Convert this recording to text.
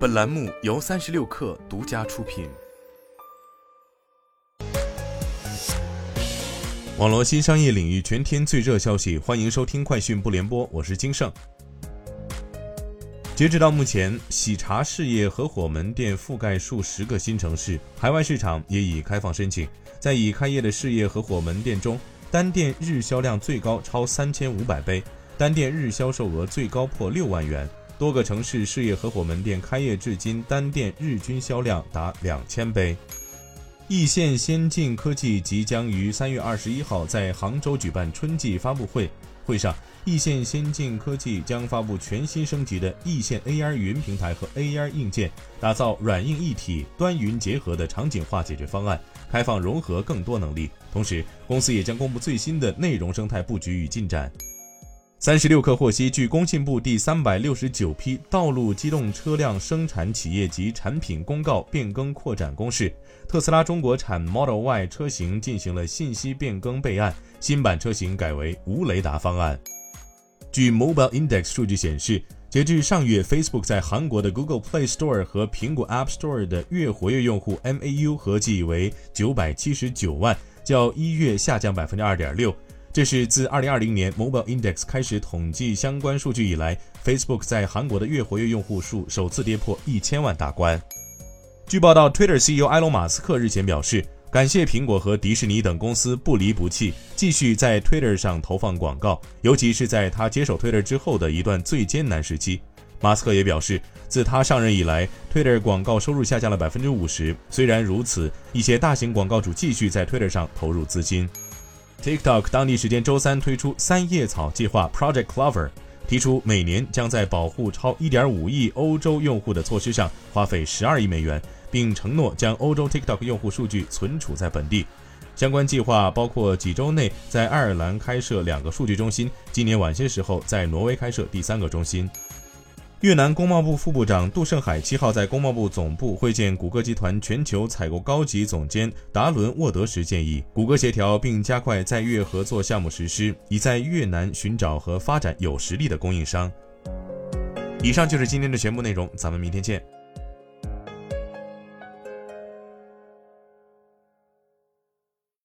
本栏目由三十六氪独家出品。网络新商业领域全天最热消息，欢迎收听快讯不联播，我是金盛。截止到目前，喜茶事业合伙门店覆盖数十个新城市，海外市场也已开放申请。在已开业的事业合伙门店中，单店日销量最高超三千五百杯，单店日销售额最高破六万元。多个城市事业合伙门店开业至今，单店日均销量达两千杯。易线先进科技即将于三月二十一号在杭州举办春季发布会，会上，易线先进科技将发布全新升级的易线 AR 云平台和 AR 硬件，打造软硬一体、端云结合的场景化解决方案，开放融合更多能力。同时，公司也将公布最新的内容生态布局与进展。三十六氪获悉，据工信部第三百六十九批道路机动车辆生产企业及产品公告变更扩展公示，特斯拉中国产 Model Y 车型进行了信息变更备案，新版车型改为无雷达方案。据 Mobile Index 数据显示，截至上月，Facebook 在韩国的 Google Play Store 和苹果 App Store 的月活跃用户 MAU 合计为九百七十九万，较一月下降百分之二点六。这是自2020年 Mobile Index 开始统计相关数据以来，Facebook 在韩国的月活跃用户数首次跌破一千万大关。据报道，Twitter CEO 埃隆·马斯克日前表示，感谢苹果和迪士尼等公司不离不弃，继续在 Twitter 上投放广告，尤其是在他接手 Twitter 之后的一段最艰难时期。马斯克也表示，自他上任以来，Twitter 广告收入下降了百分之五十。虽然如此，一些大型广告主继续在 Twitter 上投入资金。TikTok 当地时间周三推出三叶草计划 Project Clover，提出每年将在保护超1.5亿欧洲用户的措施上花费12亿美元，并承诺将欧洲 TikTok 用户数据存储在本地。相关计划包括几周内在爱尔兰开设两个数据中心，今年晚些时候在挪威开设第三个中心。越南工贸部副部长杜胜海七号在工贸部总部会见谷歌集团全球采购高级总监达伦沃德时建议，谷歌协调并加快在越合作项目实施，以在越南寻找和发展有实力的供应商。以上就是今天的全部内容，咱们明天见。